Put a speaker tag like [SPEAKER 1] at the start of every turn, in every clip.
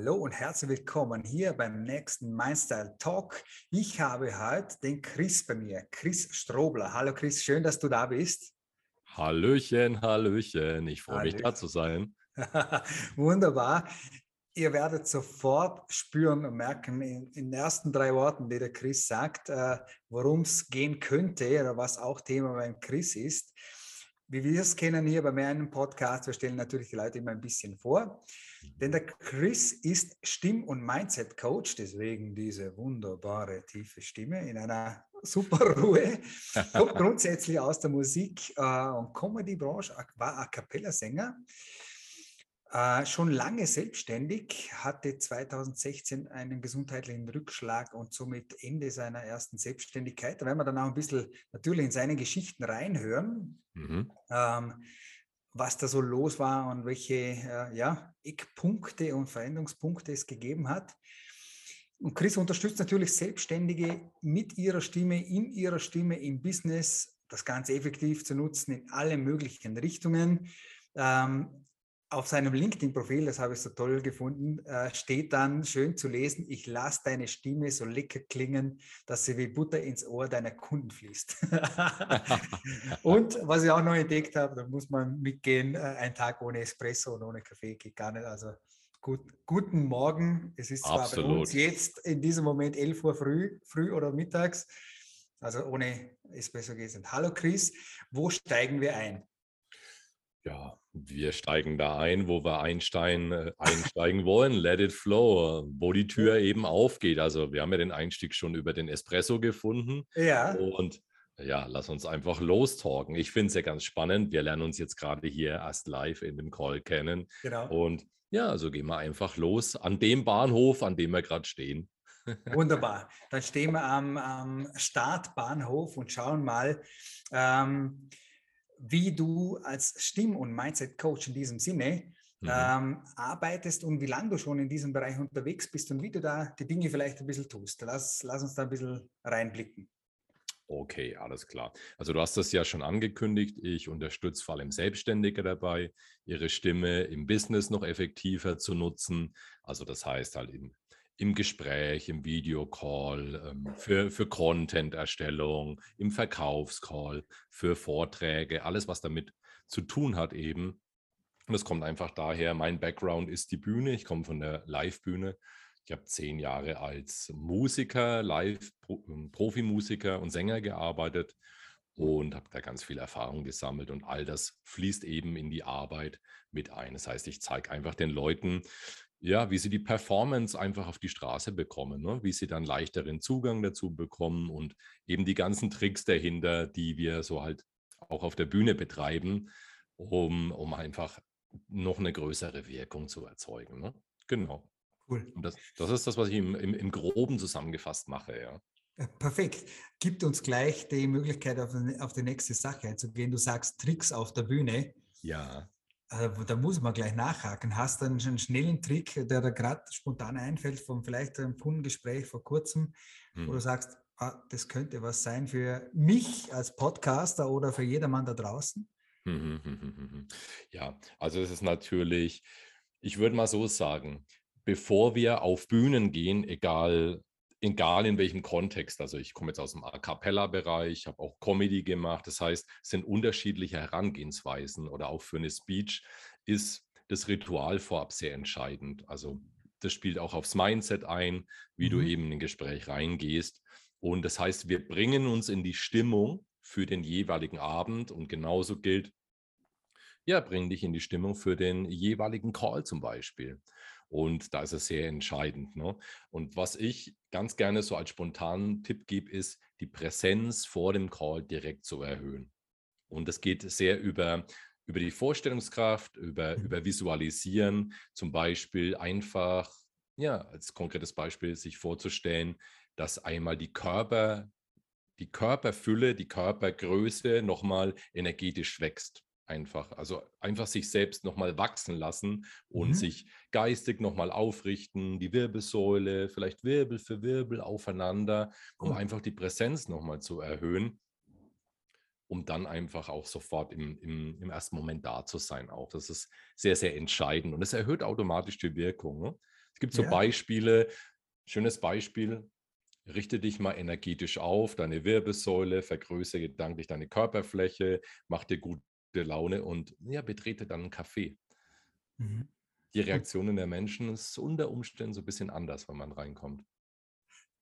[SPEAKER 1] Hallo und herzlich willkommen hier beim nächsten Mindstyle Talk. Ich habe heute den Chris bei mir, Chris Strobler. Hallo Chris, schön, dass du da bist.
[SPEAKER 2] Hallöchen, Hallöchen. Ich freue mich, da zu sein.
[SPEAKER 1] Wunderbar. Ihr werdet sofort spüren und merken in, in, den ersten drei Worten, die der Chris sagt, äh, worum es gehen könnte oder was auch Thema beim Chris ist. Wie wir es kennen hier bei meinem Podcast, wir stellen natürlich die Leute immer ein bisschen vor. Denn der Chris ist Stimm- und Mindset-Coach, deswegen diese wunderbare tiefe Stimme in einer super Ruhe. Kommt grundsätzlich aus der Musik- äh, und Comedy-Branche, war A Cappella-Sänger. Äh, schon lange selbstständig, hatte 2016 einen gesundheitlichen Rückschlag und somit Ende seiner ersten Selbstständigkeit. Da werden wir dann auch ein bisschen natürlich in seine Geschichten reinhören. Mhm. Ähm, was da so los war und welche äh, ja, Eckpunkte und Veränderungspunkte es gegeben hat. Und Chris unterstützt natürlich Selbstständige mit ihrer Stimme, in ihrer Stimme im Business, das Ganze effektiv zu nutzen in alle möglichen Richtungen. Ähm, auf seinem LinkedIn-Profil, das habe ich so toll gefunden, äh, steht dann schön zu lesen, ich lasse deine Stimme so lecker klingen, dass sie wie Butter ins Ohr deiner Kunden fließt. und was ich auch noch entdeckt habe, da muss man mitgehen, äh, ein Tag ohne Espresso und ohne Kaffee geht gar nicht. Also gut, guten Morgen. Es ist zwar Absolut. bei uns jetzt in diesem Moment 11 Uhr früh, früh oder mittags, also ohne Espresso geht es nicht. Hallo Chris, wo steigen wir ein?
[SPEAKER 2] Ja, wir steigen da ein, wo wir einsteigen, äh, einsteigen wollen. Let it flow, wo die Tür eben aufgeht. Also wir haben ja den Einstieg schon über den Espresso gefunden.
[SPEAKER 1] Ja.
[SPEAKER 2] Und ja, lass uns einfach lostalken. Ich finde es ja ganz spannend. Wir lernen uns jetzt gerade hier erst live in dem Call kennen.
[SPEAKER 1] Genau.
[SPEAKER 2] Und ja, also gehen wir einfach los an dem Bahnhof, an dem wir gerade stehen.
[SPEAKER 1] Wunderbar. Dann stehen wir am, am Startbahnhof und schauen mal. Ähm, wie du als Stimm- und Mindset-Coach in diesem Sinne mhm. ähm, arbeitest und wie lange du schon in diesem Bereich unterwegs bist und wie du da die Dinge vielleicht ein bisschen tust. Lass, lass uns da ein bisschen reinblicken.
[SPEAKER 2] Okay, alles klar. Also du hast das ja schon angekündigt. Ich unterstütze vor allem Selbstständige dabei, ihre Stimme im Business noch effektiver zu nutzen. Also das heißt halt im im Gespräch, im Videocall, ähm, für, für Content-Erstellung, im Verkaufscall, für Vorträge, alles, was damit zu tun hat eben. Und das kommt einfach daher, mein Background ist die Bühne, ich komme von der Live-Bühne. Ich habe zehn Jahre als Musiker, Live-Profimusiker ähm, und Sänger gearbeitet und habe da ganz viel Erfahrung gesammelt und all das fließt eben in die Arbeit mit ein. Das heißt, ich zeige einfach den Leuten, ja, wie sie die Performance einfach auf die Straße bekommen, ne? wie sie dann leichteren Zugang dazu bekommen und eben die ganzen Tricks dahinter, die wir so halt auch auf der Bühne betreiben, um, um einfach noch eine größere Wirkung zu erzeugen. Ne? Genau. Cool. Und das, das ist das, was ich im, im, im Groben zusammengefasst mache, ja.
[SPEAKER 1] Perfekt. Gibt uns gleich die Möglichkeit, auf, auf die nächste Sache einzugehen. Du sagst Tricks auf der Bühne.
[SPEAKER 2] Ja.
[SPEAKER 1] Äh, da muss man gleich nachhaken. Hast du einen schnellen Trick, der da gerade spontan einfällt, von vielleicht einem Kundengespräch vor kurzem, hm. wo du hm. sagst, ah, das könnte was sein für mich als Podcaster oder für jedermann da draußen?
[SPEAKER 2] Ja, also es ist natürlich, ich würde mal so sagen, bevor wir auf Bühnen gehen, egal egal in welchem Kontext. Also ich komme jetzt aus dem A cappella-Bereich, habe auch Comedy gemacht. Das heißt, es sind unterschiedliche Herangehensweisen oder auch für eine Speech ist das Ritual vorab sehr entscheidend. Also das spielt auch aufs Mindset ein, wie mhm. du eben in ein Gespräch reingehst. Und das heißt, wir bringen uns in die Stimmung für den jeweiligen Abend und genauso gilt, ja, bring dich in die Stimmung für den jeweiligen Call zum Beispiel. Und da ist es sehr entscheidend. Ne? Und was ich ganz gerne so als spontanen Tipp gebe, ist, die Präsenz vor dem Call direkt zu erhöhen. Und das geht sehr über, über die Vorstellungskraft, über, mhm. über Visualisieren, zum Beispiel einfach, ja, als konkretes Beispiel, sich vorzustellen, dass einmal die Körper, die Körperfülle, die Körpergröße nochmal energetisch wächst einfach. Also einfach sich selbst nochmal wachsen lassen und mhm. sich geistig nochmal aufrichten, die Wirbelsäule, vielleicht Wirbel für Wirbel aufeinander, um cool. einfach die Präsenz nochmal zu erhöhen, um dann einfach auch sofort im, im, im, ersten Moment da zu sein. Auch das ist sehr, sehr entscheidend und es erhöht automatisch die Wirkung. Ne? Es gibt so ja. Beispiele, schönes Beispiel, richte dich mal energetisch auf, deine Wirbelsäule, vergrößere gedanklich deine Körperfläche, mach dir gute Laune und ja, betrete dann einen Café. Mhm. Die Reaktionen der Menschen ist unter Umständen so ein bisschen anders, wenn man reinkommt.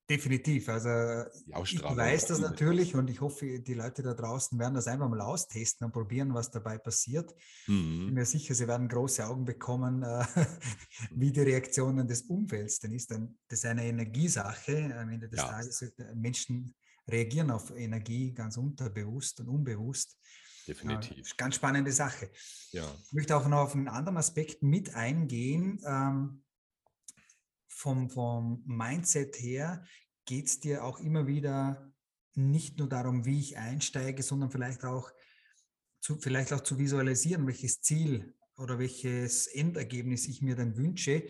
[SPEAKER 1] Definitiv. Also ich weiß das natürlich und ich hoffe, die Leute da draußen werden das einfach mal austesten und probieren, was dabei passiert. Mhm. Ich bin mir sicher, sie werden große Augen bekommen, äh, wie die Reaktionen des Umfelds denn ist. Denn das ist eine Energiesache. Am Ende des ja. Tages äh, Menschen reagieren auf Energie ganz unterbewusst und unbewusst.
[SPEAKER 2] Definitiv.
[SPEAKER 1] Ja, ganz spannende Sache. Ja. Ich möchte auch noch auf einen anderen Aspekt mit eingehen. Ähm, vom, vom Mindset her geht es dir auch immer wieder nicht nur darum, wie ich einsteige, sondern vielleicht auch zu, vielleicht auch zu visualisieren, welches Ziel oder welches Endergebnis ich mir dann wünsche.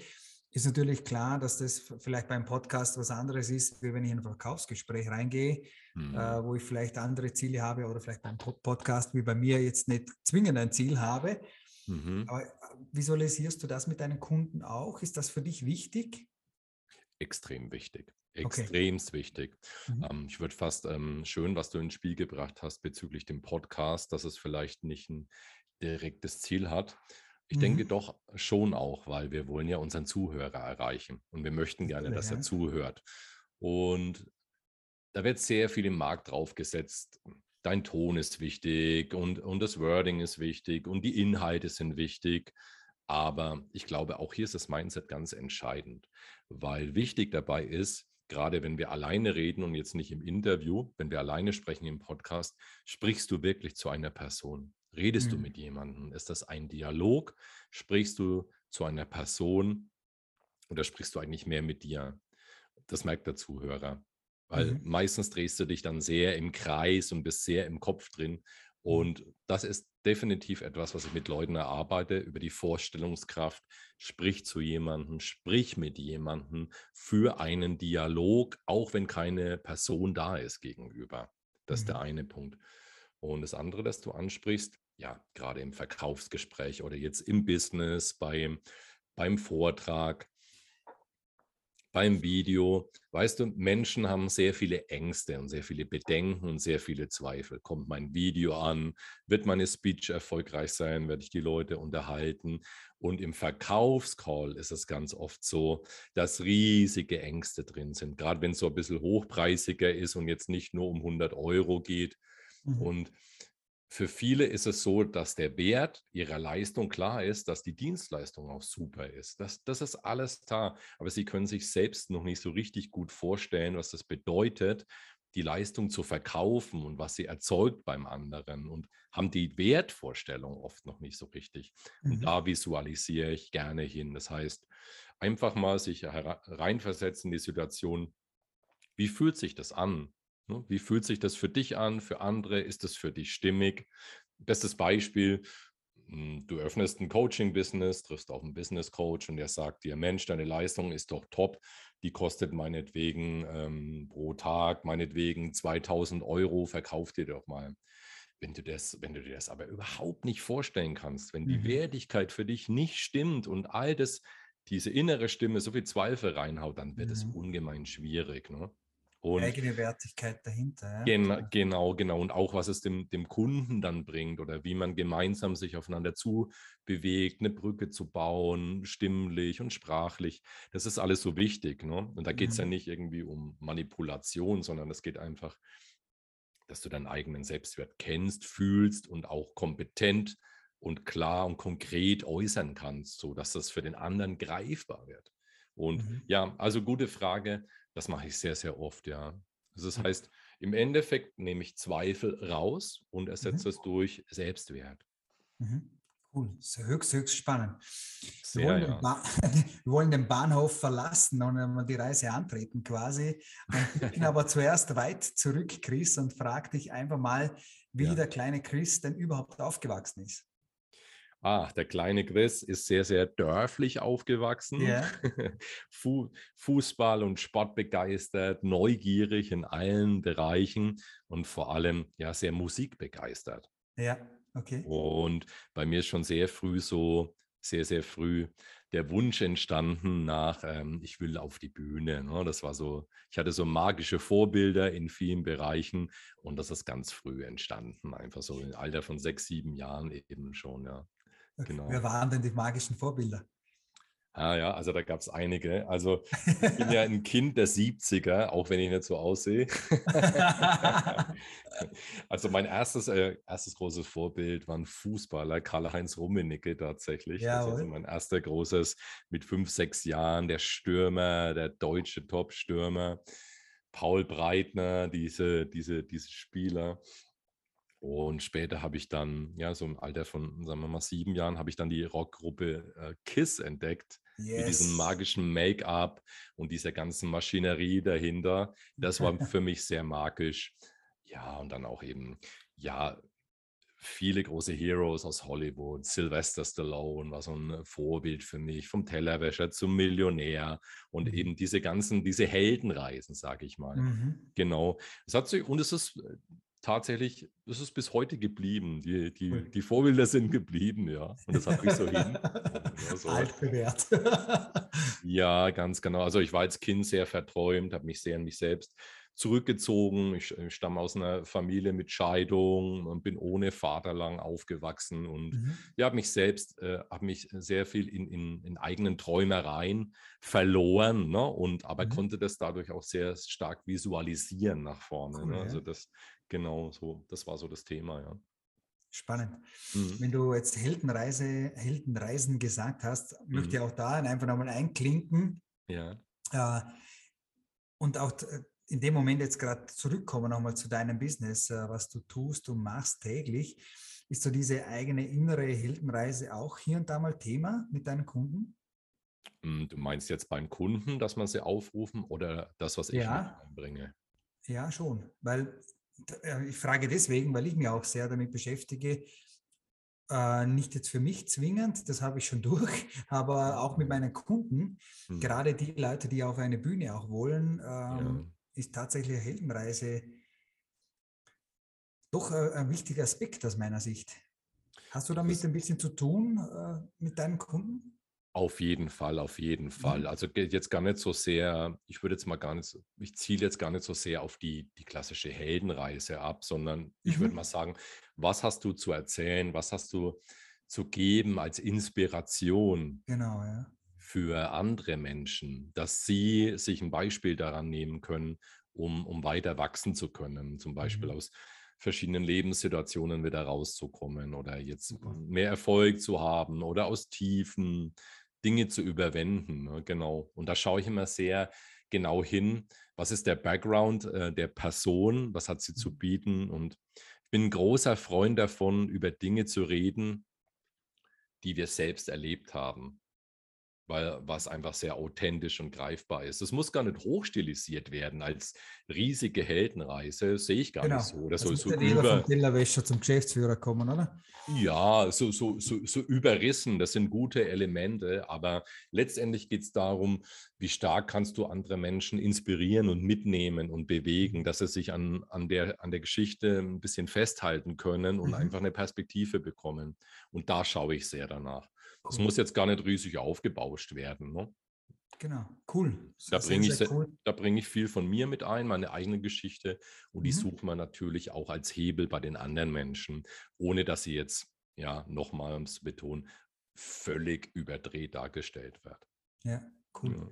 [SPEAKER 1] Ist natürlich klar, dass das vielleicht beim Podcast was anderes ist, wie wenn ich in ein Verkaufsgespräch reingehe, mhm. äh, wo ich vielleicht andere Ziele habe oder vielleicht beim Podcast wie bei mir jetzt nicht zwingend ein Ziel habe. Mhm. Aber äh, visualisierst du das mit deinen Kunden auch? Ist das für dich wichtig?
[SPEAKER 2] extrem wichtig. Extremst okay. wichtig. Mhm. Ähm, ich würde fast ähm, schön, was du ins Spiel gebracht hast bezüglich dem Podcast, dass es vielleicht nicht ein direktes Ziel hat. Ich mhm. denke doch schon auch, weil wir wollen ja unseren Zuhörer erreichen und wir möchten gerne, dass er zuhört. Und da wird sehr viel im Markt drauf gesetzt. Dein Ton ist wichtig und, und das Wording ist wichtig und die Inhalte sind wichtig. Aber ich glaube, auch hier ist das Mindset ganz entscheidend, weil wichtig dabei ist, gerade wenn wir alleine reden und jetzt nicht im Interview, wenn wir alleine sprechen im Podcast, sprichst du wirklich zu einer Person? Redest mhm. du mit jemandem? Ist das ein Dialog? Sprichst du zu einer Person oder sprichst du eigentlich mehr mit dir? Das merkt der Zuhörer. Weil mhm. meistens drehst du dich dann sehr im Kreis und bist sehr im Kopf drin. Mhm. Und das ist definitiv etwas, was ich mit Leuten erarbeite, über die Vorstellungskraft. Sprich zu jemandem, sprich mit jemandem für einen Dialog, auch wenn keine Person da ist gegenüber. Das mhm. ist der mhm. eine Punkt. Und das andere, das du ansprichst, ja, gerade im Verkaufsgespräch oder jetzt im Business, beim, beim Vortrag, beim Video. Weißt du, Menschen haben sehr viele Ängste und sehr viele Bedenken und sehr viele Zweifel. Kommt mein Video an? Wird meine Speech erfolgreich sein? Werde ich die Leute unterhalten? Und im Verkaufscall ist es ganz oft so, dass riesige Ängste drin sind. Gerade wenn es so ein bisschen hochpreisiger ist und jetzt nicht nur um 100 Euro geht. Mhm. Und für viele ist es so, dass der Wert ihrer Leistung klar ist, dass die Dienstleistung auch super ist. Das, das ist alles da. Aber sie können sich selbst noch nicht so richtig gut vorstellen, was das bedeutet, die Leistung zu verkaufen und was sie erzeugt beim anderen und haben die Wertvorstellung oft noch nicht so richtig. Mhm. Und da visualisiere ich gerne hin. Das heißt, einfach mal sich reinversetzen in die Situation, wie fühlt sich das an? Ne? Wie fühlt sich das für dich an, für andere? Ist das für dich stimmig? Bestes Beispiel, hm, du öffnest ein Coaching-Business, triffst auf einen Business-Coach und der sagt dir, Mensch, deine Leistung ist doch top, die kostet meinetwegen ähm, pro Tag, meinetwegen 2000 Euro, verkauf dir doch mal. Wenn du, das, wenn du dir das aber überhaupt nicht vorstellen kannst, wenn die mhm. Wertigkeit für dich nicht stimmt und all das, diese innere Stimme so viel Zweifel reinhaut, dann wird mhm. es ungemein schwierig. Ne?
[SPEAKER 1] Und eigene Wertigkeit dahinter. Ja?
[SPEAKER 2] Gen genau, genau. Und auch, was es dem, dem Kunden dann bringt oder wie man gemeinsam sich aufeinander zu bewegt, eine Brücke zu bauen, stimmlich und sprachlich. Das ist alles so wichtig. Ne? Und da geht es mhm. ja nicht irgendwie um Manipulation, sondern es geht einfach, dass du deinen eigenen Selbstwert kennst, fühlst und auch kompetent und klar und konkret äußern kannst, sodass das für den anderen greifbar wird. Und mhm. ja, also gute Frage. Das mache ich sehr, sehr oft, ja. Also das heißt, im Endeffekt nehme ich Zweifel raus und ersetze mhm. es durch Selbstwert.
[SPEAKER 1] Mhm. Cool, das ist höchst, höchst spannend. Sehr, wir, wollen ja. wir, wollen den Bahnhof verlassen und die Reise antreten quasi. Ich bin aber zuerst weit zurück, Chris, und frage dich einfach mal, wie ja. der kleine Chris denn überhaupt aufgewachsen ist.
[SPEAKER 2] Ah, der kleine Chris ist sehr, sehr dörflich aufgewachsen. Yeah. Fu Fußball und Sport begeistert, neugierig in allen Bereichen und vor allem ja sehr musikbegeistert.
[SPEAKER 1] Ja, okay.
[SPEAKER 2] Und bei mir ist schon sehr früh so sehr, sehr früh der Wunsch entstanden nach, ähm, ich will auf die Bühne. Ne? Das war so, ich hatte so magische Vorbilder in vielen Bereichen und das ist ganz früh entstanden, einfach so im Alter von sechs, sieben Jahren eben schon, ja.
[SPEAKER 1] Genau. Wer waren denn die magischen Vorbilder?
[SPEAKER 2] Ah ja, also da gab es einige. Also ich bin ja ein Kind der 70er, auch wenn ich nicht so aussehe. also mein erstes, äh, erstes großes Vorbild war ein Fußballer, Karl-Heinz Rummenigge tatsächlich. Ja, das ist also mein erster großes mit fünf, sechs Jahren, der Stürmer, der deutsche Top-Stürmer. Paul Breitner, diese, diese, diese Spieler. Und später habe ich dann, ja, so im Alter von, sagen wir mal, sieben Jahren, habe ich dann die Rockgruppe äh, KISS entdeckt. Yes. Mit diesem magischen Make-up und dieser ganzen Maschinerie dahinter. Das war für mich sehr magisch. Ja, und dann auch eben, ja, viele große Heroes aus Hollywood. Sylvester Stallone war so ein Vorbild für mich, vom Tellerwäscher zum Millionär und mhm. eben diese ganzen, diese Heldenreisen, sage ich mal. Mhm. Genau. Es hat sich, und es ist tatsächlich, das ist bis heute geblieben. Die, die, die Vorbilder sind geblieben, ja. Und das hat mich so hin.
[SPEAKER 1] Ja, so. Alt bewährt.
[SPEAKER 2] ja, ganz genau. Also ich war als Kind sehr verträumt, habe mich sehr an mich selbst zurückgezogen. Ich, ich, stamme aus einer Familie mit Scheidung und bin ohne Vater lang aufgewachsen und mhm. ja, habe mich selbst, äh, habe mich sehr viel in, in, in, eigenen Träumereien verloren, ne? und aber mhm. konnte das dadurch auch sehr stark visualisieren nach vorne. Cool, ne? Also das Genau, so, das war so das Thema, ja.
[SPEAKER 1] Spannend. Mhm. Wenn du jetzt Heldenreise, Heldenreisen gesagt hast, mhm. möchte ich auch da einfach nochmal einklinken.
[SPEAKER 2] Ja.
[SPEAKER 1] Äh, und auch in dem Moment jetzt gerade zurückkommen nochmal zu deinem Business, äh, was du tust und machst täglich. Ist so diese eigene innere Heldenreise auch hier und da mal Thema mit deinen Kunden?
[SPEAKER 2] Hm, du meinst jetzt beim Kunden, dass man sie aufrufen oder das, was ich ja. einbringe?
[SPEAKER 1] Ja, schon. Weil ich frage deswegen, weil ich mich auch sehr damit beschäftige, äh, nicht jetzt für mich zwingend, das habe ich schon durch, aber auch mit meinen Kunden, mhm. gerade die Leute, die auf eine Bühne auch wollen, ähm, ja. ist tatsächlich eine Heldenreise doch ein, ein, wichtiger Aspekt aus meiner Sicht. Hast du damit ein bisschen zu tun äh, mit deinen Kunden?
[SPEAKER 2] Auf jeden Fall, auf jeden Fall. Mhm. Also jetzt gar nicht so sehr, ich würde jetzt mal gar nicht, ich ziele jetzt gar nicht so sehr auf die, die klassische Heldenreise ab, sondern ich würde mhm. mal sagen, was hast du zu erzählen, was hast du zu geben als Inspiration
[SPEAKER 1] genau, ja.
[SPEAKER 2] für andere Menschen, dass sie sich ein Beispiel daran nehmen können, um, um weiter wachsen zu können, zum Beispiel mhm. aus verschiedenen Lebenssituationen wieder rauszukommen oder jetzt mehr Erfolg zu haben oder aus Tiefen Dinge zu überwinden. Ne? Genau. Und da schaue ich immer sehr genau hin, was ist der Background äh, der Person, was hat sie zu mhm. bieten. Und ich bin ein großer Freund davon, über Dinge zu reden, die wir selbst erlebt haben weil was einfach sehr authentisch und greifbar ist. Es muss gar nicht hochstilisiert werden als riesige Heldenreise, sehe ich gar genau. nicht so. Oder
[SPEAKER 1] so,
[SPEAKER 2] so
[SPEAKER 1] über vom Tellerwäscher zum Geschäftsführer kommen, oder?
[SPEAKER 2] Ja, so, so, so, so überrissen, das sind gute Elemente, aber letztendlich geht es darum, wie stark kannst du andere Menschen inspirieren und mitnehmen und bewegen, dass sie sich an, an, der, an der Geschichte ein bisschen festhalten können und mhm. einfach eine Perspektive bekommen. Und da schaue ich sehr danach. Es muss jetzt gar nicht riesig aufgebauscht werden. Ne?
[SPEAKER 1] Genau, cool.
[SPEAKER 2] Da bringe ich, cool. bring ich viel von mir mit ein, meine eigene Geschichte. Und die mhm. suchen wir natürlich auch als Hebel bei den anderen Menschen, ohne dass sie jetzt, ja, nochmal um es zu betonen, völlig überdreht dargestellt wird.
[SPEAKER 1] Ja, cool. Ja.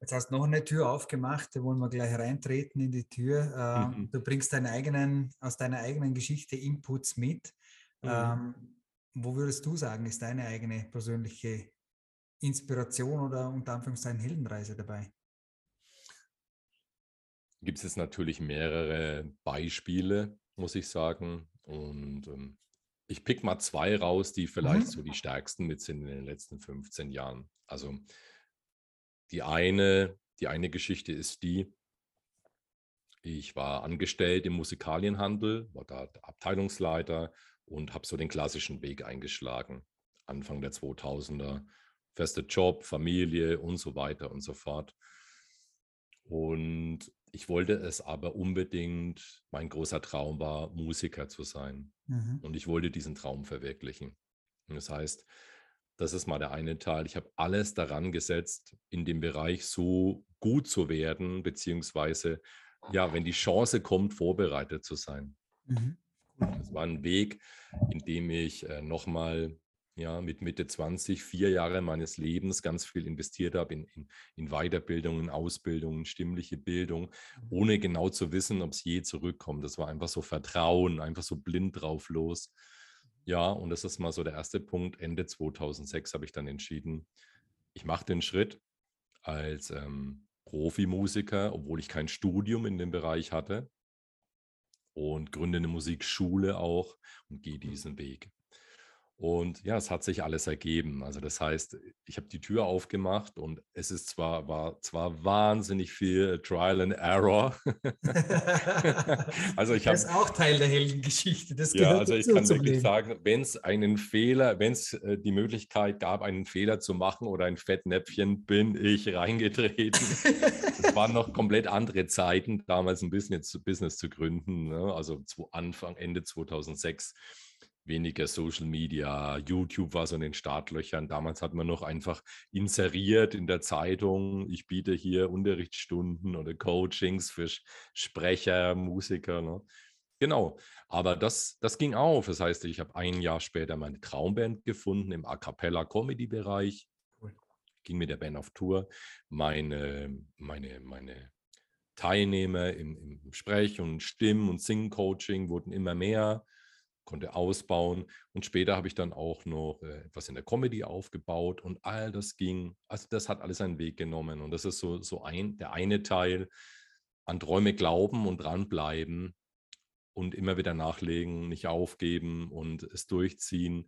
[SPEAKER 1] Jetzt hast du noch eine Tür aufgemacht, da wollen wir gleich reintreten in die Tür. Ähm, mhm. Du bringst deinen eigenen, aus deiner eigenen Geschichte Inputs mit. Mhm. Wo würdest du sagen, ist deine eigene persönliche Inspiration oder unter Anführungszeichen Heldenreise dabei?
[SPEAKER 2] Gibt es natürlich mehrere Beispiele, muss ich sagen. Und ähm, ich pick mal zwei raus, die vielleicht mhm. so die stärksten mit sind in den letzten 15 Jahren. Also die eine, die eine Geschichte ist die, ich war angestellt im Musikalienhandel, war da Abteilungsleiter und habe so den klassischen Weg eingeschlagen. Anfang der 2000er, fester Job, Familie und so weiter und so fort. Und ich wollte es aber unbedingt, mein großer Traum war, Musiker zu sein. Mhm. Und ich wollte diesen Traum verwirklichen. Und das heißt, Das ist mal der eine Teil. Ich habe alles daran gesetzt, in dem Bereich so gut zu werden, beziehungsweise, ja, wenn die Chance kommt, vorbereitet zu sein. Mhm. Das war ein Weg, in dem ich äh, nochmal ja, mit Mitte 20, vier Jahre meines Lebens ganz viel investiert habe in, in, in Weiterbildungen, Ausbildungen, stimmliche Bildung, mhm. ohne genau zu wissen, ob es je zurückkommt. Das war einfach so Vertrauen, einfach so blind drauf los. Ja, und das ist mal so der erste Punkt. Ende 2006 habe ich dann entschieden, ich mache den Schritt als ähm, Profimusiker, obwohl ich kein Studium in dem Bereich hatte und gründe eine Musikschule auch und gehe mhm. diesen Weg. Und ja, es hat sich alles ergeben. Also das heißt, ich habe die Tür aufgemacht und es ist zwar, war zwar wahnsinnig viel Trial and Error.
[SPEAKER 1] also ich das ist auch Teil der Heldengeschichte.
[SPEAKER 2] Das ja, also ich kann wirklich Leben. sagen, wenn es einen Fehler, wenn es äh, die Möglichkeit gab, einen Fehler zu machen oder ein Fettnäpfchen, bin ich reingetreten. es waren noch komplett andere Zeiten, damals ein Business, Business zu gründen. Ne? Also zu Anfang, Ende 2006 weniger Social Media. YouTube war so in den Startlöchern. Damals hat man noch einfach inseriert in der Zeitung, ich biete hier Unterrichtsstunden oder Coachings für Sprecher, Musiker. Ne? Genau, aber das, das ging auf. Das heißt, ich habe ein Jahr später meine Traumband gefunden im A Cappella Comedy Bereich. Ging mit der Band auf Tour. Meine, meine, meine Teilnehmer im, im Sprech- und Stimm- und Sing-Coaching wurden immer mehr konnte ausbauen. Und später habe ich dann auch noch äh, etwas in der Comedy aufgebaut und all das ging, also das hat alles einen Weg genommen. Und das ist so, so ein, der eine Teil, an Träume glauben und dranbleiben und immer wieder nachlegen, nicht aufgeben und es durchziehen mhm.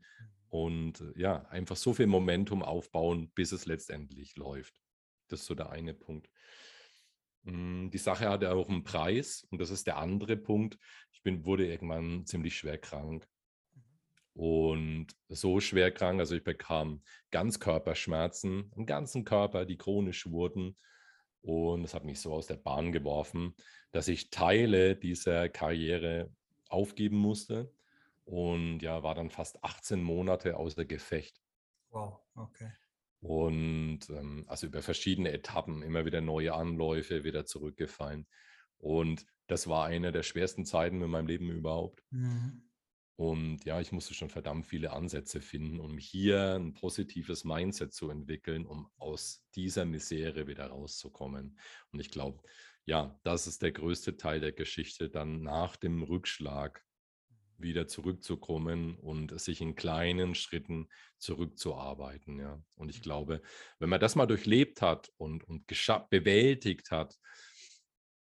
[SPEAKER 2] und äh, ja, einfach so viel Momentum aufbauen, bis es letztendlich läuft. Das ist so der eine Punkt. Hm, die Sache hatte auch einen Preis und das ist der andere Punkt. Ich bin, wurde irgendwann ziemlich schwer krank und so schwer krank, also ich bekam Ganzkörperschmerzen im ganzen Körper, die chronisch wurden und das hat mich so aus der Bahn geworfen, dass ich Teile dieser Karriere aufgeben musste und ja, war dann fast 18 Monate außer Gefecht.
[SPEAKER 1] Wow, okay.
[SPEAKER 2] Und ähm, also über verschiedene Etappen, immer wieder neue Anläufe, wieder zurückgefallen. Und das war eine der schwersten Zeiten in meinem Leben überhaupt. Mhm. Und ja, ich musste schon verdammt viele Ansätze finden, um hier ein positives Mindset zu entwickeln, um aus dieser Misere wieder rauszukommen. Und ich glaube, ja, das ist der größte Teil der Geschichte, dann nach dem Rückschlag wieder zurückzukommen und sich in kleinen Schritten zurückzuarbeiten. Ja. Und ich mhm. glaube, wenn man das mal durchlebt hat und, und bewältigt hat,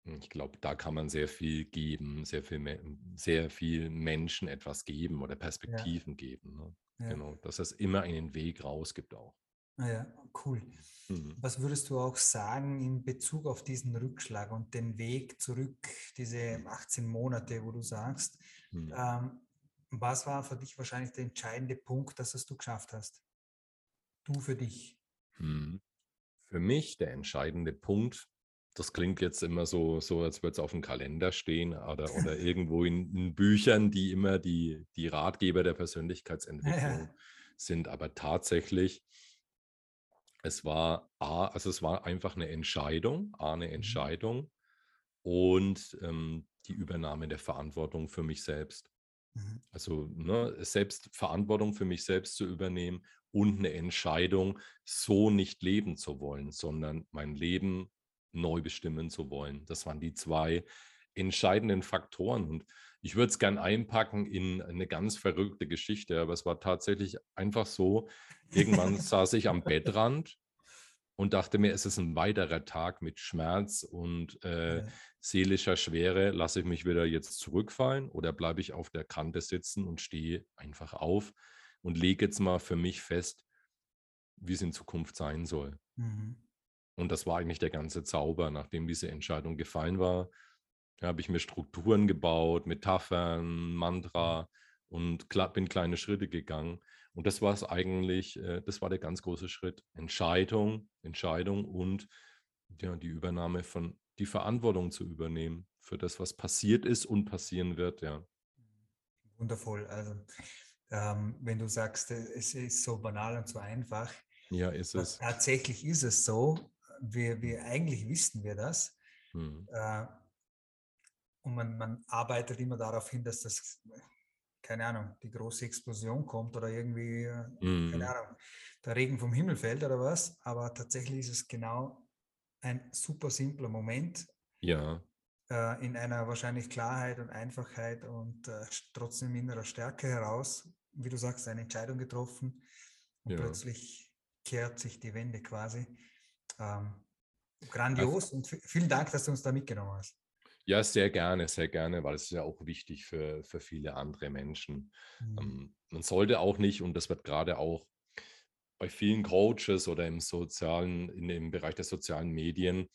[SPEAKER 2] hm, ich glaube, da kann man sehr viel geben, sehr viel, sehr viel Menschen etwas geben oder Perspektiven ja. geben. Ne? Ja. Genau, dass es immer einen Weg raus gibt auch.
[SPEAKER 1] Ah ja, cool. Mhm. Was würdest du auch sagen in Bezug auf diesen Rückschlag und den Weg zurück, diese 18 Monate, wo du sagst, mhm. ähm, was war für dich wahrscheinlich der entscheidende Punkt, dass es du geschafft hast? Du für dich.
[SPEAKER 2] Mhm. Für mich der entscheidende Punkt, das klingt jetzt immer so, so als würde es auf dem Kalender stehen oder, oder irgendwo in, in, Büchern, die immer die, die Ratgeber der Persönlichkeitsentwicklung ja. sind. Aber tatsächlich es war A, also es war einfach eine Entscheidung, A, eine mhm. Entscheidung und ähm, die Übernahme der Verantwortung für mich selbst. Mhm. Also ne, selbst Verantwortung für mich selbst zu übernehmen und eine Entscheidung, so nicht leben zu wollen, sondern mein Leben neu bestimmen zu wollen. Das waren die zwei entscheidenden Faktoren. Und ich würde es gern einpacken in eine ganz verrückte Geschichte, aber es war tatsächlich einfach so. Irgendwann saß ich am Bettrand und dachte mir, es ist ein weiterer Tag mit Schmerz und äh, ja. seelischer Schwere. Lasse ich mich wieder jetzt zurückfallen oder bleibe ich auf der Kante sitzen und stehe einfach auf und lege jetzt mal für mich fest, wie es in Zukunft sein soll. Mhm. Und das war eigentlich der ganze Zauber, nachdem diese Entscheidung gefallen war da habe ich mir Strukturen gebaut, Metaphern, Mantra und bin kleine Schritte gegangen. Und das war es eigentlich, äh, das war der ganz große Schritt. Entscheidung, Entscheidung und ja, die Übernahme von, die Verantwortung zu übernehmen für das, was passiert ist und passieren wird, ja.
[SPEAKER 1] Wundervoll. Also ähm, wenn du sagst, äh, es ist so banal und so einfach.
[SPEAKER 2] Ja, ist es.
[SPEAKER 1] Tatsächlich ist es so. Wir, wir eigentlich wissen wir das. Hm. Äh, und man, man arbeitet immer darauf hin, dass das, keine Ahnung, die große Explosion kommt oder irgendwie, hm. keine Ahnung, der Regen vom Himmel fällt oder was. Aber tatsächlich ist es genau ein super simpler Moment.
[SPEAKER 2] Ja.
[SPEAKER 1] Äh, in einer wahrscheinlich Klarheit und Einfachheit und äh, trotzdem innerer Stärke heraus, wie du sagst, eine Entscheidung getroffen und ja. plötzlich kehrt sich die Wende quasi. Ähm, grandios also, und vielen Dank, dass du uns da mitgenommen hast.
[SPEAKER 2] Ja, sehr gerne, sehr gerne, weil es ist ja auch wichtig für, für viele andere Menschen. Mhm. Ähm, man sollte auch nicht, und das wird gerade auch bei vielen Coaches oder im sozialen, in dem Bereich der sozialen Medien,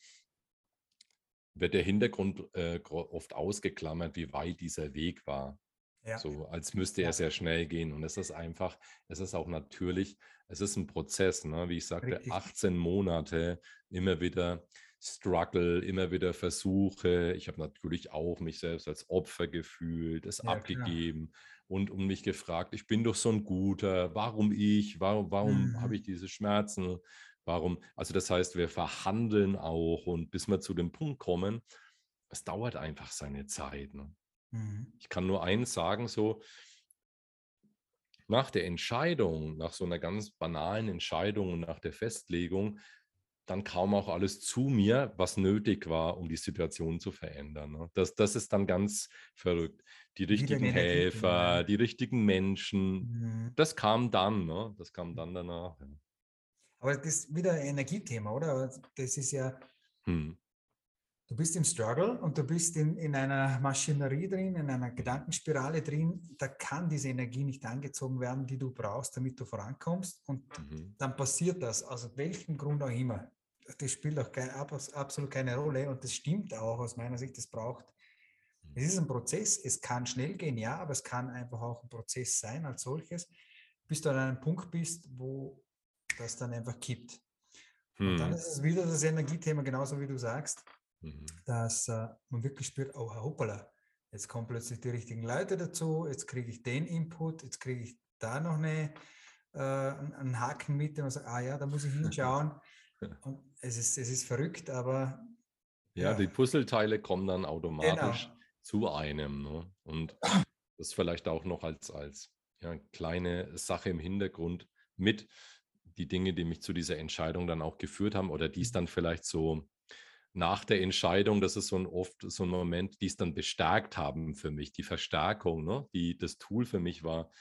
[SPEAKER 2] wird der Hintergrund äh, oft ausgeklammert, wie weit dieser Weg war. Ja. So als müsste er sehr schnell gehen. Und es ist einfach, es ist auch natürlich, es ist ein Prozess, ne? wie ich sagte, Richtig. 18 Monate immer wieder Struggle, immer wieder Versuche. Ich habe natürlich auch mich selbst als Opfer gefühlt, es ja, abgegeben klar. und um mich gefragt, ich bin doch so ein Guter, warum ich, warum, warum mhm. habe ich diese Schmerzen, warum, also das heißt, wir verhandeln auch und bis wir zu dem Punkt kommen, es dauert einfach seine Zeit. Ne? Mhm. Ich kann nur eins sagen, so, nach der Entscheidung, nach so einer ganz banalen Entscheidung und nach der Festlegung, dann kam auch alles zu mir, was nötig war, um die Situation zu verändern. Ne? Das, das ist dann ganz verrückt. Die richtigen Helfer, die richtigen Menschen, mhm. das kam dann, ne? das kam dann danach.
[SPEAKER 1] Aber das ist wieder ein Energiethema, oder? Das ist ja, hm. du bist im Struggle und du bist in, in einer Maschinerie drin, in einer Gedankenspirale drin. Da kann diese Energie nicht angezogen werden, die du brauchst, damit du vorankommst. Und mhm. dann passiert das, aus welchem Grund auch immer das spielt auch kein, absolut keine Rolle und das stimmt auch aus meiner Sicht, es braucht, es ist ein Prozess, es kann schnell gehen, ja, aber es kann einfach auch ein Prozess sein als solches, bis du an einem Punkt bist, wo das dann einfach kippt. Hm. Und dann hm. ist es wieder das Energiethema, genauso wie du sagst, mhm. dass äh, man wirklich spürt, oh, hoppala, jetzt kommen plötzlich die richtigen Leute dazu, jetzt kriege ich den Input, jetzt kriege ich da noch eine, äh, einen Haken mit und sage, ah ja, da muss ich hinschauen. Und es ist, es ist verrückt, aber.
[SPEAKER 2] Ja, ja. die Puzzleteile kommen dann automatisch genau. zu einem. Ne? Und das vielleicht auch noch als, als ja, kleine Sache im Hintergrund mit, die Dinge, die mich zu dieser Entscheidung dann auch geführt haben oder die es mhm. dann vielleicht so nach der Entscheidung, das ist so ein oft so ein Moment, die es dann bestärkt haben für mich, die Verstärkung, ne? die das Tool für mich war,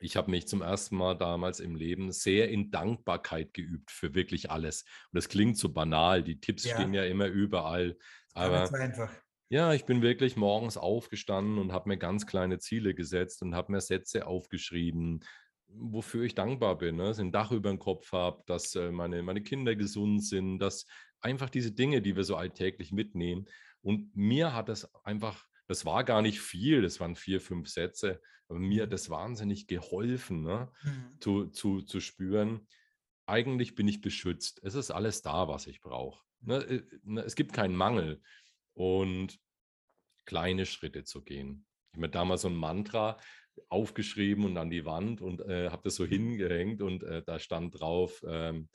[SPEAKER 2] ich habe mich zum ersten Mal damals im Leben sehr in Dankbarkeit geübt für wirklich alles. Und das klingt so banal, die Tipps ja. stehen ja immer überall. Aber ja, ich bin wirklich morgens aufgestanden und habe mir ganz kleine Ziele gesetzt und habe mir Sätze aufgeschrieben, wofür ich dankbar bin. Ne? Dass ich ein Dach über dem Kopf habe, dass äh, meine, meine Kinder gesund sind, dass einfach diese Dinge, die wir so alltäglich mitnehmen. Und mir hat es einfach das war gar nicht viel, das waren vier, fünf Sätze, aber mir hat das wahnsinnig geholfen, ne? Mhm. zu, zu, zu spüren, eigentlich bin ich beschützt. Es ist alles da, was ich brauche. Ne? Äh, ne? Es gibt keinen Mangel. Und kleine Schritte zu gehen. Ich habe mir damals so ein Mantra aufgeschrieben und an die Wand und äh, habe das so hingehängt und äh, da stand drauf, ähm,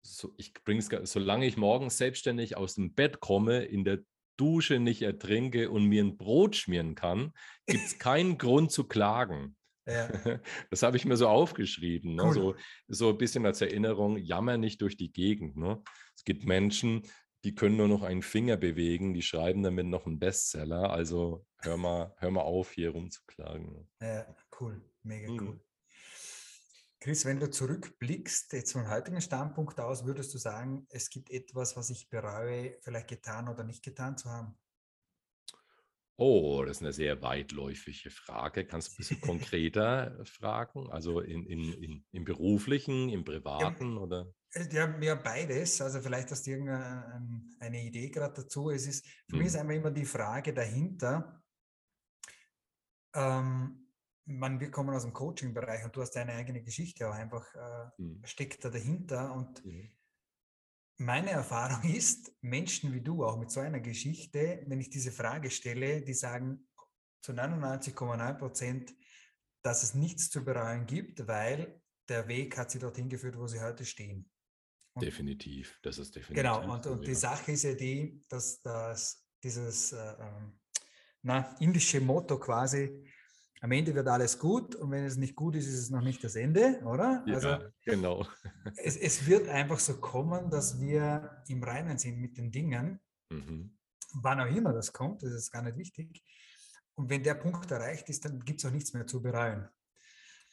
[SPEAKER 2] so, ich bring's, solange ich morgens selbstständig aus dem Bett komme, in der Dusche nicht ertrinke und mir ein Brot schmieren kann, gibt es keinen Grund zu klagen. Ja. Das habe ich mir so aufgeschrieben. Ne? Cool. So, so ein bisschen als Erinnerung, jammer nicht durch die Gegend. Ne? Es gibt Menschen, die können nur noch einen Finger bewegen, die schreiben damit noch einen Bestseller. Also hör mal, hör mal auf, hier rumzuklagen.
[SPEAKER 1] Ja, cool, mega mhm. Chris, wenn du zurückblickst, jetzt vom heutigen Standpunkt aus, würdest du sagen, es gibt etwas, was ich bereue, vielleicht getan oder nicht getan zu haben?
[SPEAKER 2] Oh, das ist eine sehr weitläufige Frage. Kannst du ein bisschen konkreter fragen? Also in, in, in, im beruflichen, im privaten ja, oder?
[SPEAKER 1] Ja, ja, beides. Also vielleicht hast du irgendeine Idee gerade dazu. Es ist, für hm. mich ist hm. einfach immer die Frage dahinter, ähm, man, wir kommen aus dem Coaching-Bereich und du hast deine eigene Geschichte auch einfach, äh, mhm. steckt da dahinter. Und mhm. meine Erfahrung ist, Menschen wie du, auch mit so einer Geschichte, wenn ich diese Frage stelle, die sagen, zu 99,9 Prozent, dass es nichts zu bereuen gibt, weil der Weg hat sie dorthin geführt, wo sie heute stehen.
[SPEAKER 2] Und definitiv, das ist definitiv.
[SPEAKER 1] Genau, und, und die Sache ist ja die, dass das, dieses äh, ähm, na, indische Motto quasi, am Ende wird alles gut und wenn es nicht gut ist, ist es noch nicht das Ende, oder?
[SPEAKER 2] Ja, also, genau.
[SPEAKER 1] Es, es, wird einfach so kommen, dass wir im Reinen sind mit den Dingen, mhm. wann auch immer das kommt, das ist gar nicht wichtig. Und wenn der Punkt erreicht ist, dann gibt es auch nichts mehr zu bereuen.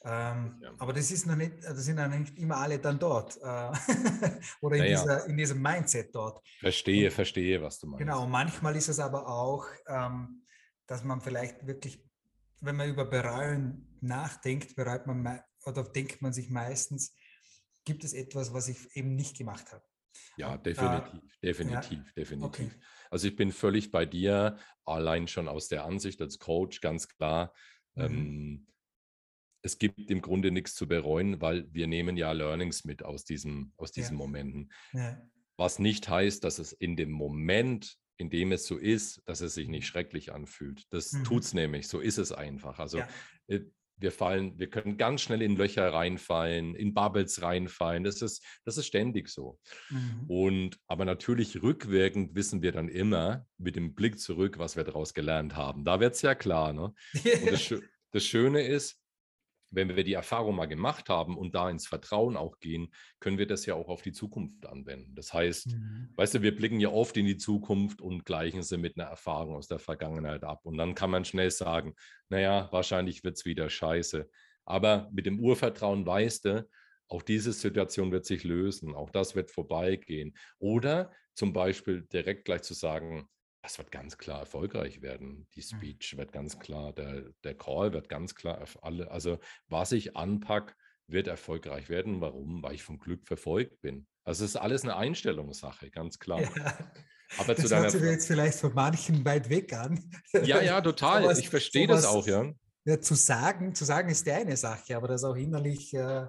[SPEAKER 1] Ähm, ja. Aber das ist noch nicht, das sind noch nicht immer alle dann dort äh, oder in, naja. dieser, in diesem Mindset dort.
[SPEAKER 2] Verstehe, und, verstehe, was du meinst.
[SPEAKER 1] Genau, manchmal ist es aber auch, ähm, dass man vielleicht wirklich, wenn man über Bereuen nachdenkt, bereut man oder denkt man sich meistens, gibt es etwas, was ich eben nicht gemacht habe.
[SPEAKER 2] Ja, definitiv, äh, definitiv, ja? definitiv. Okay. Also ich bin völlig bei dir, allein schon aus der Ansicht als Coach, ganz klar. Mhm. Ähm, es gibt im Grunde nichts zu bereuen, weil wir nehmen ja Learnings mit aus, diesem, aus diesen ja. Momenten. Ja. Was nicht heißt, dass es in dem Moment, in dem es so ist, dass es sich nicht mhm. schrecklich anfühlt. Das mhm. tut es nämlich, so ist es einfach. Also ja. Äh, wir fallen, wir können ganz schnell in Löcher reinfallen, in Bubbles reinfallen. Das ist, das ist ständig so. Mhm. Und aber natürlich rückwirkend wissen wir dann immer mit dem Blick zurück, was wir daraus gelernt haben. Da wird es ja klar. Ne? Und das, das Schöne ist, wenn wir die Erfahrung mal gemacht haben und da ins Vertrauen auch gehen, können wir das ja auch auf die Zukunft anwenden. Das heißt, mhm. weißt du, wir blicken ja oft in die Zukunft und gleichen sie mit einer Erfahrung aus der Vergangenheit ab. Und dann kann man schnell sagen, naja, wahrscheinlich wird es wieder scheiße. Aber mit dem Urvertrauen weißt du, auch diese Situation wird sich lösen, auch das wird vorbeigehen. Oder zum Beispiel direkt gleich zu sagen, das wird ganz klar erfolgreich werden. Die mhm. Speech wird ganz klar, der, der Call wird ganz klar auf alle. Also was ich anpacke, wird erfolgreich werden. Warum? Weil ich vom Glück verfolgt bin. Also es ist alles eine Einstellungssache, ganz klar. Ja.
[SPEAKER 1] Aber das zu hört sich jetzt vielleicht von manchen weit weg an.
[SPEAKER 2] Ja, ja, total. sowas, ich verstehe das auch, ja.
[SPEAKER 1] ja. Zu sagen, zu sagen ist die eine Sache, aber das auch innerlich äh,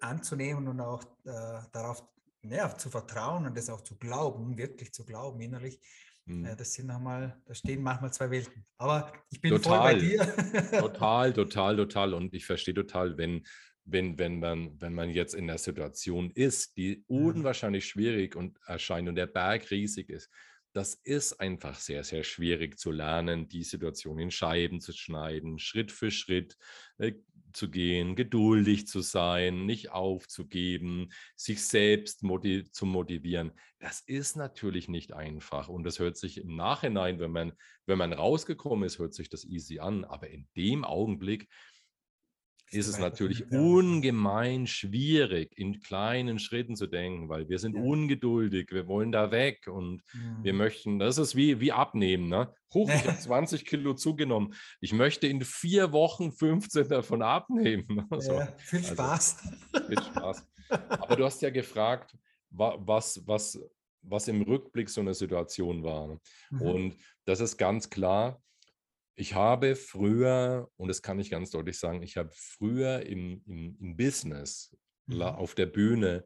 [SPEAKER 1] anzunehmen und auch äh, darauf ja, zu vertrauen und das auch zu glauben, wirklich zu glauben innerlich, mhm. das sind nochmal, da stehen manchmal zwei Welten. Aber ich bin total, voll bei dir.
[SPEAKER 2] total, total, total. Und ich verstehe total, wenn, wenn, wenn, man, wenn man jetzt in der Situation ist, die mhm. unwahrscheinlich schwierig und erscheint und der Berg riesig ist, das ist einfach sehr, sehr schwierig zu lernen, die Situation in Scheiben zu schneiden, Schritt für Schritt äh, zu gehen, geduldig zu sein, nicht aufzugeben, sich selbst motiv zu motivieren. Das ist natürlich nicht einfach und das hört sich im Nachhinein, wenn man, wenn man rausgekommen ist, hört sich das easy an, aber in dem Augenblick ist es natürlich ungemein schwierig, in kleinen Schritten zu denken, weil wir sind ja. ungeduldig, wir wollen da weg und mhm. wir möchten, das ist wie, wie abnehmen. Ne? Huch, ich habe 20 Kilo zugenommen. Ich möchte in vier Wochen 15 davon abnehmen.
[SPEAKER 1] So. Ja, viel also, Spaß.
[SPEAKER 2] Also, viel Spaß. Aber du hast ja gefragt, was, was, was im Rückblick so eine Situation war. Ne? Mhm. Und das ist ganz klar, ich habe früher, und das kann ich ganz deutlich sagen, ich habe früher im, im, im Business, mhm. auf der Bühne,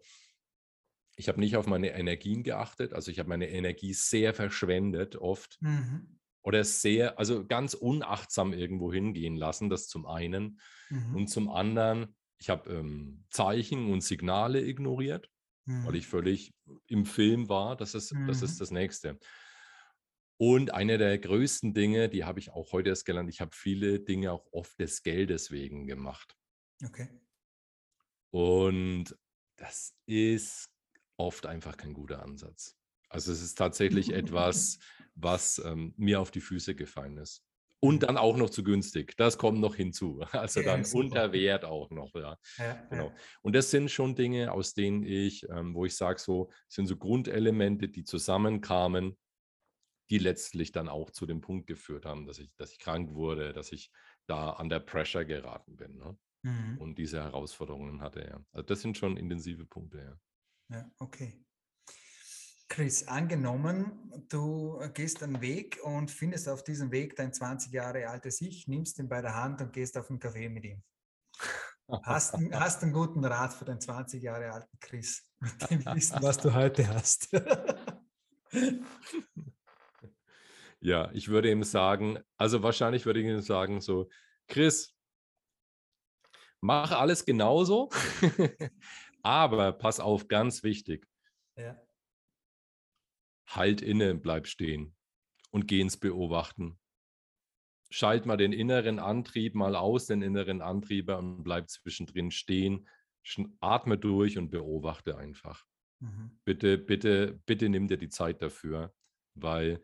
[SPEAKER 2] ich habe nicht auf meine Energien geachtet, also ich habe meine Energie sehr verschwendet oft mhm. oder sehr, also ganz unachtsam irgendwo hingehen lassen, das zum einen. Mhm. Und zum anderen, ich habe ähm, Zeichen und Signale ignoriert, weil mhm. ich völlig im Film war, das ist, das ist mhm. das Nächste. Und eine der größten Dinge, die habe ich auch heute erst gelernt, ich habe viele Dinge auch oft des Geldes wegen gemacht.
[SPEAKER 1] Okay.
[SPEAKER 2] Und das ist oft einfach kein guter Ansatz. Also es ist tatsächlich etwas, was ähm, mir auf die Füße gefallen ist. Und mhm. dann auch noch zu günstig. Das kommt noch hinzu. Also ja, dann unter Wert auch noch. Ja. ja genau. Ja. Und das sind schon Dinge, aus denen ich, ähm, wo ich sage, so sind so Grundelemente, die zusammenkamen die letztlich dann auch zu dem Punkt geführt haben, dass ich, dass ich krank wurde, dass ich da an der Pressure geraten bin ne? mhm. und diese Herausforderungen hatte. Ja. Also das sind schon intensive Punkte.
[SPEAKER 1] Ja, ja okay. Chris, angenommen, du gehst einen Weg und findest auf diesem Weg dein 20 Jahre altes Ich, nimmst ihn bei der Hand und gehst auf einen Kaffee mit ihm. Hast, hast einen guten Rat für den 20 Jahre alten Chris, mit dem Wissen, was du heute hast.
[SPEAKER 2] Ja, ich würde ihm sagen, also wahrscheinlich würde ich ihm sagen, so, Chris, mach alles genauso, aber pass auf, ganz wichtig. Ja. Halt inne, bleib stehen und geh ins Beobachten. Schalt mal den inneren Antrieb mal aus, den inneren Antrieber und bleib zwischendrin stehen. Atme durch und beobachte einfach. Mhm. Bitte, bitte, bitte nimm dir die Zeit dafür, weil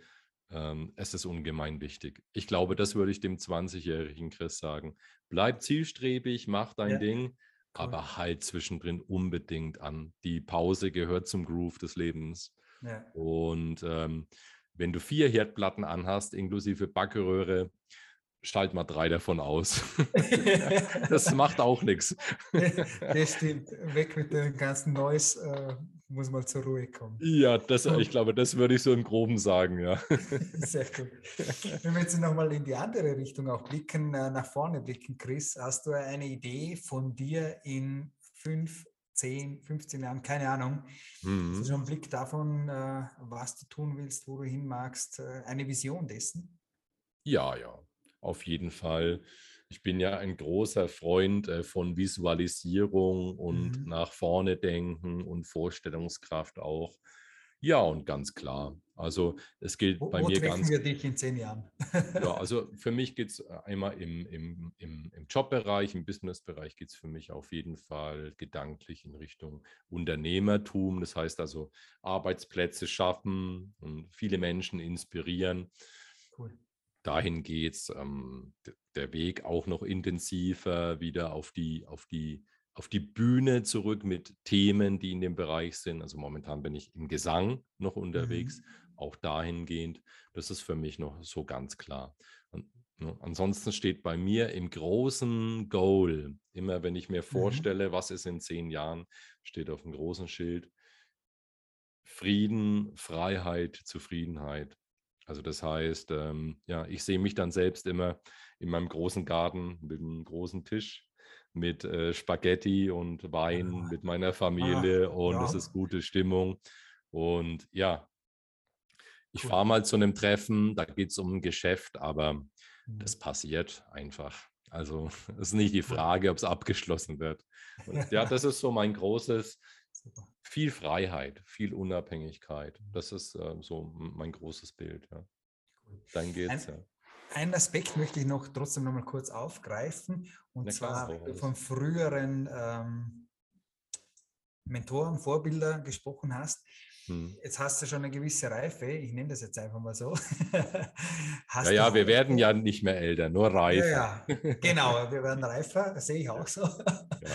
[SPEAKER 2] ähm, es ist ungemein wichtig. Ich glaube, das würde ich dem 20-jährigen Chris sagen. Bleib zielstrebig, mach dein ja. Ding, cool. aber halt zwischendrin unbedingt an. Die Pause gehört zum Groove des Lebens. Ja. Und ähm, wenn du vier Herdplatten anhast, inklusive Backröhre, schalt mal drei davon aus. das macht auch nichts.
[SPEAKER 1] Das stimmt. Weg mit dem ganzen Neues, äh, muss mal zur Ruhe kommen.
[SPEAKER 2] Ja, das, ich glaube, das würde ich so im Groben sagen, ja.
[SPEAKER 1] Sehr gut. Wenn wir jetzt nochmal in die andere Richtung auch blicken, äh, nach vorne blicken, Chris, hast du eine Idee von dir in fünf, zehn, 15 Jahren, keine Ahnung. Mhm. Du schon einen Blick davon, äh, was du tun willst, wo du hin magst, äh, eine Vision dessen?
[SPEAKER 2] Ja, ja, auf jeden Fall. Ich bin ja ein großer Freund äh, von Visualisierung und mhm. nach vorne denken und Vorstellungskraft auch. Ja, und ganz klar. Also es gilt wo, bei wo mir ganz.
[SPEAKER 1] wir dich in zehn Jahren?
[SPEAKER 2] ja, also für mich geht es äh, einmal im, im, im, im Jobbereich, im Businessbereich geht es für mich auf jeden Fall gedanklich in Richtung Unternehmertum. Das heißt also Arbeitsplätze schaffen und viele Menschen inspirieren. Cool dahin geht es. Ähm, der Weg auch noch intensiver wieder auf die, auf, die, auf die Bühne zurück mit Themen, die in dem Bereich sind. Also momentan bin ich im Gesang noch unterwegs, mhm. auch dahingehend. Das ist für mich noch so ganz klar. Und, ne, ansonsten steht bei mir im großen Goal, immer wenn ich mir mhm. vorstelle, mhm. was ist in zehn Jahren, steht auf dem großen Schild, Frieden, Freiheit, Zufriedenheit. Also das heißt, ähm, ja, ich sehe mich dann selbst immer in meinem großen Garten mit einem großen Tisch mit äh, Spaghetti und Wein ah. mit meiner Familie ah, und ja. es ist gute Stimmung. Und ja, ich fahre mal zu einem Treffen, da geht es um ein Geschäft, aber mhm. das passiert einfach. Also es ist nicht die Frage, ob es abgeschlossen wird. Und ja, das ist so mein großes, viel Freiheit, viel Unabhängigkeit. Das ist äh, so mein großes Bild. Ja. Dann geht's.
[SPEAKER 1] Ein, ja. Einen Aspekt möchte ich noch trotzdem noch mal kurz aufgreifen und Na, zwar von früheren ähm, Mentoren, Vorbilder gesprochen hast. Hm. Jetzt hast du schon eine gewisse Reife, ich nenne das jetzt einfach mal so.
[SPEAKER 2] ja, ja, wir werden ja nicht mehr älter, nur reifer. Ja,
[SPEAKER 1] ja. genau, wir werden reifer, das sehe ich auch so. Ja.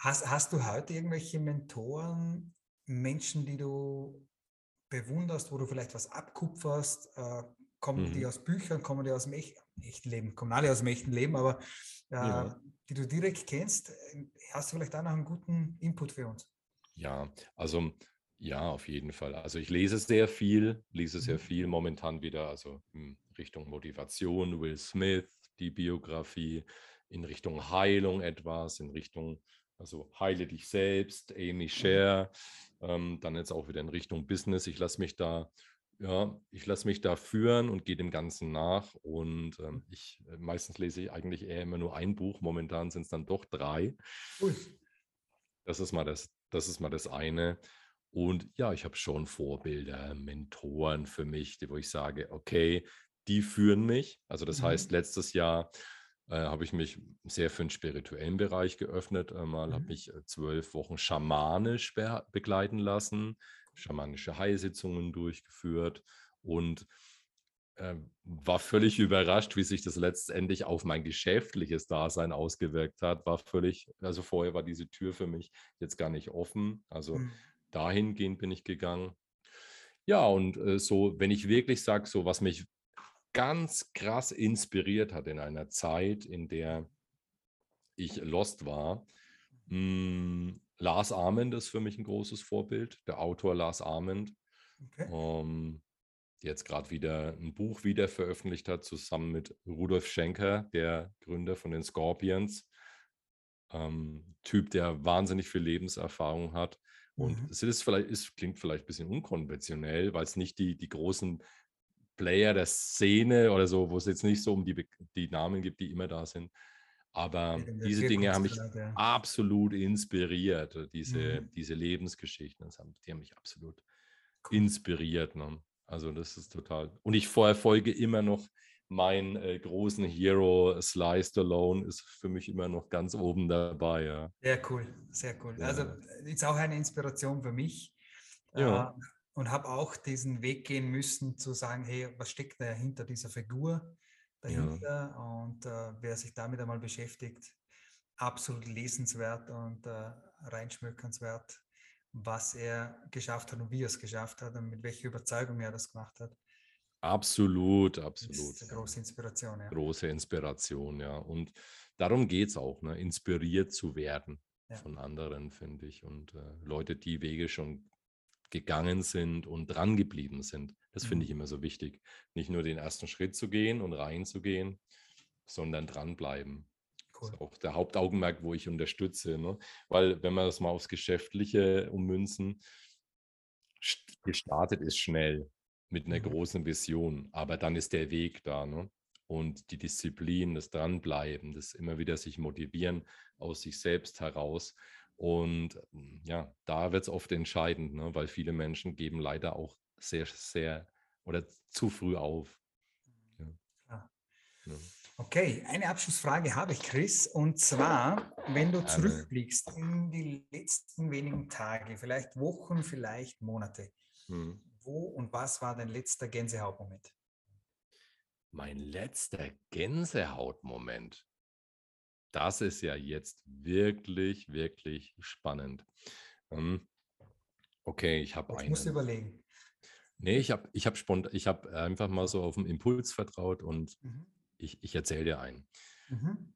[SPEAKER 1] Hast, hast du heute irgendwelche Mentoren, Menschen, die du bewunderst, wo du vielleicht was abkupferst? Äh, kommen mhm. die aus Büchern, kommen die aus dem echt, echten Leben? Kommen alle aus dem echten Leben, aber äh, ja. die du direkt kennst, hast du vielleicht auch noch einen guten Input für uns?
[SPEAKER 2] Ja, also ja, auf jeden Fall. Also ich lese sehr viel, lese sehr mhm. viel momentan wieder, also in Richtung Motivation, Will Smith, die Biografie, in Richtung Heilung etwas, in Richtung also heile dich selbst, Amy Share, ähm, dann jetzt auch wieder in Richtung Business. Ich lasse mich da, ja, ich lasse mich da führen und gehe dem Ganzen nach. Und ähm, ich äh, meistens lese ich eigentlich eher immer nur ein Buch. Momentan sind es dann doch drei. Ui. Das ist mal das, das ist mal das eine. Und ja, ich habe schon Vorbilder, Mentoren für mich, wo ich sage, okay, die führen mich. Also das mhm. heißt, letztes Jahr äh, habe ich mich sehr für den spirituellen Bereich geöffnet. Mal mhm. habe mich äh, zwölf Wochen schamanisch be begleiten lassen, schamanische Heilsitzungen durchgeführt und äh, war völlig überrascht, wie sich das letztendlich auf mein geschäftliches Dasein ausgewirkt hat. War völlig, also vorher war diese Tür für mich jetzt gar nicht offen. Also mhm. dahingehend bin ich gegangen. Ja, und äh, so, wenn ich wirklich sage, so was mich ganz krass inspiriert hat in einer Zeit, in der ich lost war. Hm, Lars Arment ist für mich ein großes Vorbild, der Autor Lars Arment, okay. ähm, jetzt gerade wieder ein Buch wieder veröffentlicht hat, zusammen mit Rudolf Schenker, der Gründer von den Scorpions. Ähm, typ, der wahnsinnig viel Lebenserfahrung hat. Und mhm. es ist vielleicht, ist, klingt vielleicht ein bisschen unkonventionell, weil es nicht die, die großen Player der Szene oder so, wo es jetzt nicht so um die, die Namen gibt, die immer da sind. Aber ja, diese Dinge haben mich ja. absolut inspiriert, äh, diese, mhm. diese Lebensgeschichten. Das haben, die haben mich absolut cool. inspiriert. Ne? Also das ist total. Und ich verfolge immer noch meinen äh, großen Hero, Sly Stallone, ist für mich immer noch ganz oben dabei. Ja.
[SPEAKER 1] Sehr cool, sehr cool. Ja. Also ist auch eine Inspiration für mich. Ja. Äh, und habe auch diesen Weg gehen müssen, zu sagen, hey, was steckt da hinter dieser Figur dahinter? Ja. Und äh, wer sich damit einmal beschäftigt, absolut lesenswert und äh, reinschmökernswert, was er geschafft hat und wie er es geschafft hat und mit welcher Überzeugung er das gemacht hat.
[SPEAKER 2] Absolut, absolut. Das
[SPEAKER 1] ist eine große Inspiration, ja.
[SPEAKER 2] Große Inspiration, ja. Und darum geht es auch, ne? inspiriert zu werden ja. von anderen, finde ich. Und äh, Leute, die Wege schon gegangen sind und dran geblieben sind. Das finde ich mhm. immer so wichtig. Nicht nur den ersten Schritt zu gehen und reinzugehen, sondern dranbleiben. Cool. Das ist auch der Hauptaugenmerk, wo ich unterstütze. Ne? Weil, wenn wir das mal aufs Geschäftliche ummünzen, gestartet ist schnell mit einer mhm. großen Vision, aber dann ist der Weg da. Ne? Und die Disziplin, das Dranbleiben, das immer wieder sich motivieren aus sich selbst heraus. Und hm, ja, da wird es oft entscheidend, ne? weil viele Menschen geben leider auch sehr, sehr oder zu früh auf. Ja.
[SPEAKER 1] Ja. Okay, eine Abschlussfrage habe ich, Chris. Und zwar, wenn du zurückblickst in die letzten wenigen Tage, vielleicht Wochen, vielleicht Monate, hm. wo und was war dein letzter Gänsehautmoment?
[SPEAKER 2] Mein letzter Gänsehautmoment. Das ist ja jetzt wirklich, wirklich spannend. Ähm, okay, ich habe einen. Ich
[SPEAKER 1] muss überlegen.
[SPEAKER 2] Nee, ich habe ich hab ich hab einfach mal so auf den Impuls vertraut und mhm. ich, ich erzähle dir einen. Mhm.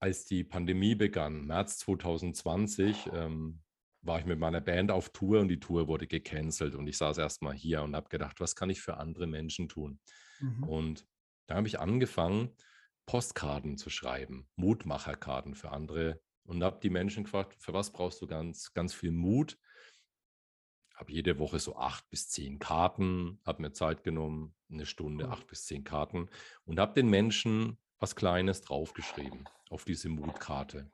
[SPEAKER 2] Als die Pandemie begann, März 2020, ähm, war ich mit meiner Band auf Tour und die Tour wurde gecancelt und ich saß erstmal hier und habe gedacht, was kann ich für andere Menschen tun? Mhm. Und da habe ich angefangen, Postkarten zu schreiben, Mutmacherkarten für andere und habe die Menschen gefragt, für was brauchst du ganz, ganz viel Mut? Habe jede Woche so acht bis zehn Karten, habe mir Zeit genommen, eine Stunde, acht bis zehn Karten und habe den Menschen was Kleines draufgeschrieben auf diese Mutkarte.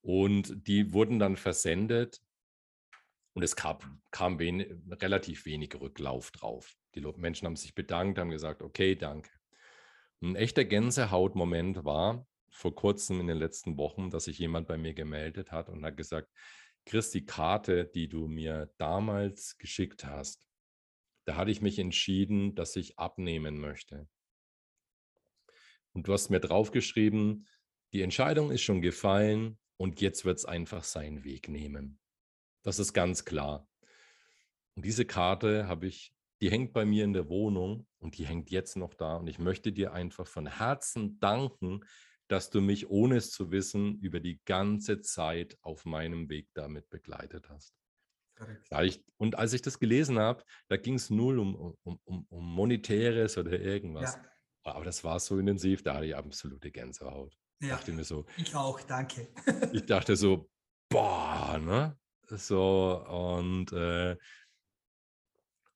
[SPEAKER 2] Und die wurden dann versendet und es kam, kam wen, relativ wenig Rücklauf drauf. Die Menschen haben sich bedankt, haben gesagt, okay, danke. Ein echter Gänsehautmoment war vor kurzem in den letzten Wochen, dass sich jemand bei mir gemeldet hat und hat gesagt, Chris, die Karte, die du mir damals geschickt hast, da hatte ich mich entschieden, dass ich abnehmen möchte. Und du hast mir draufgeschrieben, die Entscheidung ist schon gefallen und jetzt wird es einfach seinen Weg nehmen. Das ist ganz klar. Und diese Karte habe ich die hängt bei mir in der Wohnung und die hängt jetzt noch da. Und ich möchte dir einfach von Herzen danken, dass du mich, ohne es zu wissen, über die ganze Zeit auf meinem Weg damit begleitet hast. Ich, und als ich das gelesen habe, da ging es null um, um, um, um Monetäres oder irgendwas. Ja. Aber das war so intensiv, da hatte ich absolute Gänsehaut. Ja, dachte mir so,
[SPEAKER 1] ich auch, danke.
[SPEAKER 2] ich dachte so, boah, ne? So, und äh,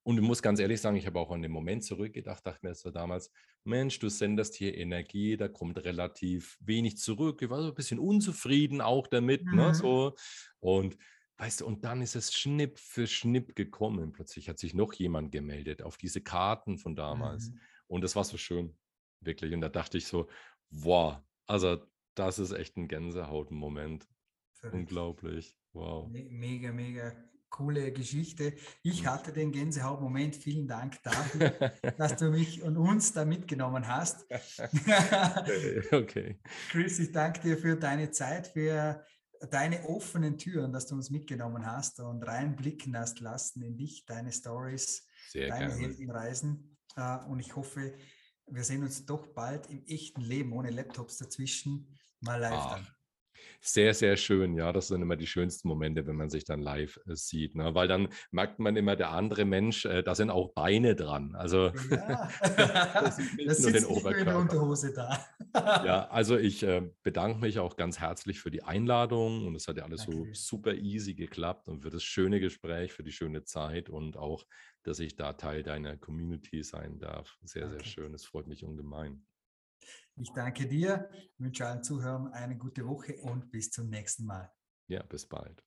[SPEAKER 2] und ich muss ganz ehrlich sagen, ich habe auch an den Moment zurückgedacht, dachte mir so damals, Mensch, du sendest hier Energie, da kommt relativ wenig zurück. Ich war so ein bisschen unzufrieden auch damit, ne, mhm. ne, so. Und weißt du, und dann ist es Schnipp für Schnipp gekommen. Plötzlich hat sich noch jemand gemeldet auf diese Karten von damals. Mhm. Und das war so schön, wirklich. Und da dachte ich so, wow, also das ist echt ein Gänsehaut-Moment. Unglaublich. Wow.
[SPEAKER 1] Mega, mega coole Geschichte. Ich hatte den Gänsehautmoment. Vielen Dank dafür, dass du mich und uns da mitgenommen hast.
[SPEAKER 2] okay.
[SPEAKER 1] Chris, ich danke dir für deine Zeit, für deine offenen Türen, dass du uns mitgenommen hast und reinblicken hast lassen in dich, deine Stories, deine Heldenreisen. Äh, und ich hoffe, wir sehen uns doch bald im echten Leben ohne Laptops dazwischen mal live
[SPEAKER 2] Ach,
[SPEAKER 1] dann.
[SPEAKER 2] Sehr, sehr schön. Ja, das sind immer die schönsten Momente, wenn man sich dann live äh, sieht. Ne? Weil dann merkt man immer, der andere Mensch, äh, da sind auch Beine dran. Also ja.
[SPEAKER 1] das, das sitzt den Oberkörper. in der Unterhose da.
[SPEAKER 2] ja, also ich äh, bedanke mich auch ganz herzlich für die Einladung und es hat ja alles Danke. so super easy geklappt und für das schöne Gespräch, für die schöne Zeit und auch, dass ich da Teil deiner Community sein darf. Sehr, Danke. sehr schön. Es freut mich ungemein.
[SPEAKER 1] Ich danke dir, wünsche allen Zuhörern eine gute Woche und bis zum nächsten Mal.
[SPEAKER 2] Ja, bis bald.